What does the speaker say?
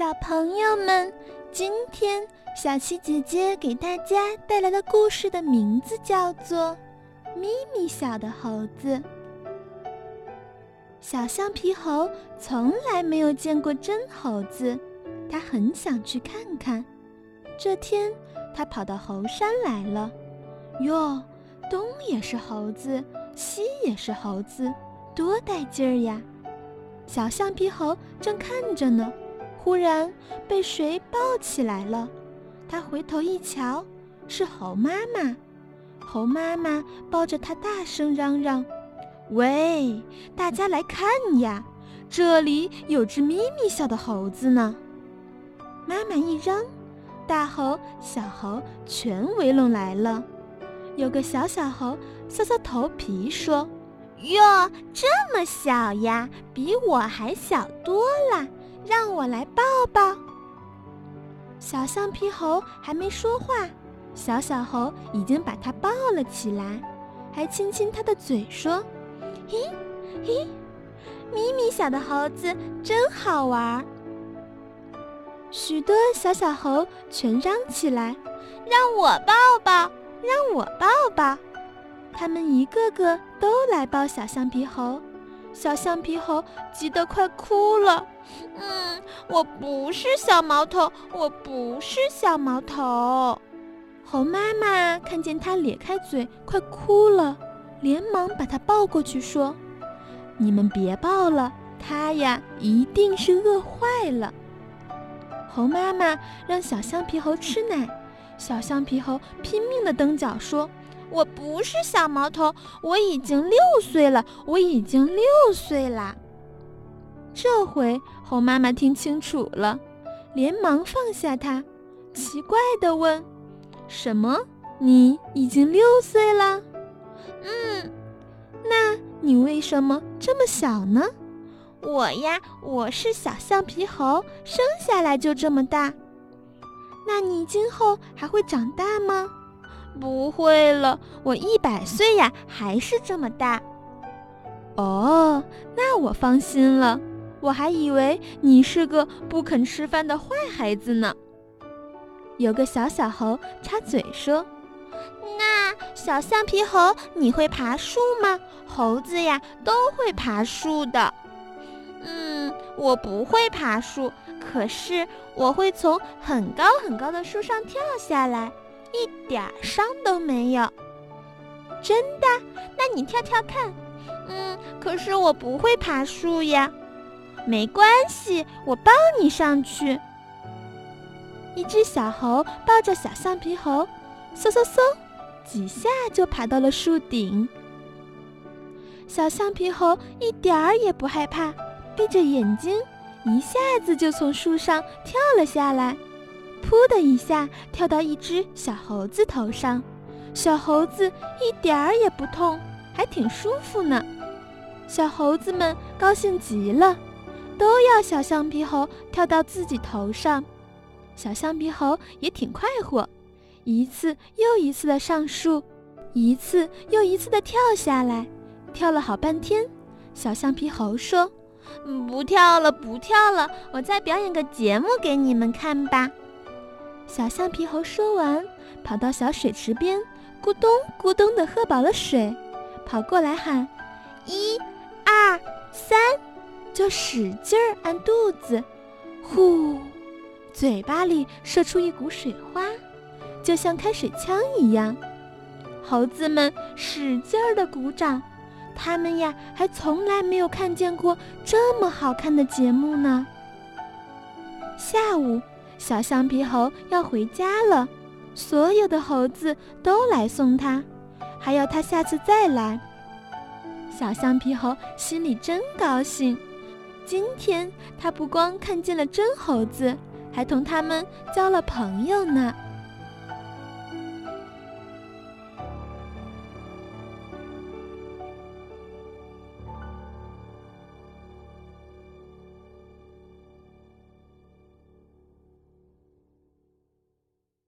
小朋友们，今天小七姐姐给大家带来的故事的名字叫做《咪咪小的猴子》。小橡皮猴从来没有见过真猴子，他很想去看看。这天，他跑到猴山来了。哟，东也是猴子，西也是猴子，多带劲儿呀！小橡皮猴正看着呢。忽然被谁抱起来了？他回头一瞧，是猴妈妈。猴妈妈抱着他，大声嚷嚷：“喂，大家来看呀，这里有只咪咪小的猴子呢！”妈妈一扔，大猴、小猴全围拢来了。有个小小猴搔搔头皮说：“哟，这么小呀，比我还小多了。”让我来抱抱。小橡皮猴还没说话，小小猴已经把它抱了起来，还亲亲它的嘴，说：“嘿，嘿，咪咪小的猴子真好玩。”许多小小猴全嚷起来：“让我抱抱，让我抱抱！”他们一个个都来抱小橡皮猴。小橡皮猴急得快哭了。嗯，我不是小毛头，我不是小毛头。猴妈妈看见它咧开嘴快哭了，连忙把它抱过去说：“你们别抱了，它呀一定是饿坏了。”猴妈妈让小橡皮猴吃奶，小橡皮猴拼命的蹬脚说。我不是小毛头，我已经六岁了，我已经六岁了。这回猴妈妈听清楚了，连忙放下它，奇怪的问：“什么？你已经六岁了？嗯，那你为什么这么小呢？我呀，我是小橡皮猴，生下来就这么大。那你今后还会长大吗？”不会了，我一百岁呀，还是这么大。哦，那我放心了。我还以为你是个不肯吃饭的坏孩子呢。有个小小猴插嘴说：“那小橡皮猴，你会爬树吗？猴子呀，都会爬树的。嗯，我不会爬树，可是我会从很高很高的树上跳下来。”一点伤都没有，真的？那你跳跳看。嗯，可是我不会爬树呀。没关系，我抱你上去。一只小猴抱着小橡皮猴，嗖嗖嗖，几下就爬到了树顶。小橡皮猴一点儿也不害怕，闭着眼睛，一下子就从树上跳了下来。噗的一下跳到一只小猴子头上，小猴子一点儿也不痛，还挺舒服呢。小猴子们高兴极了，都要小橡皮猴跳到自己头上。小橡皮猴也挺快活，一次又一次的上树，一次又一次的跳下来，跳了好半天。小橡皮猴说：“不跳了，不跳了，我再表演个节目给你们看吧。”小橡皮猴说完，跑到小水池边，咕咚咕咚地喝饱了水，跑过来喊：“一、二、三！”就使劲儿按肚子，呼，嘴巴里射出一股水花，就像开水枪一样。猴子们使劲儿地鼓掌，他们呀还从来没有看见过这么好看的节目呢。下午。小橡皮猴要回家了，所有的猴子都来送它，还要它下次再来。小橡皮猴心里真高兴，今天它不光看见了真猴子，还同他们交了朋友呢。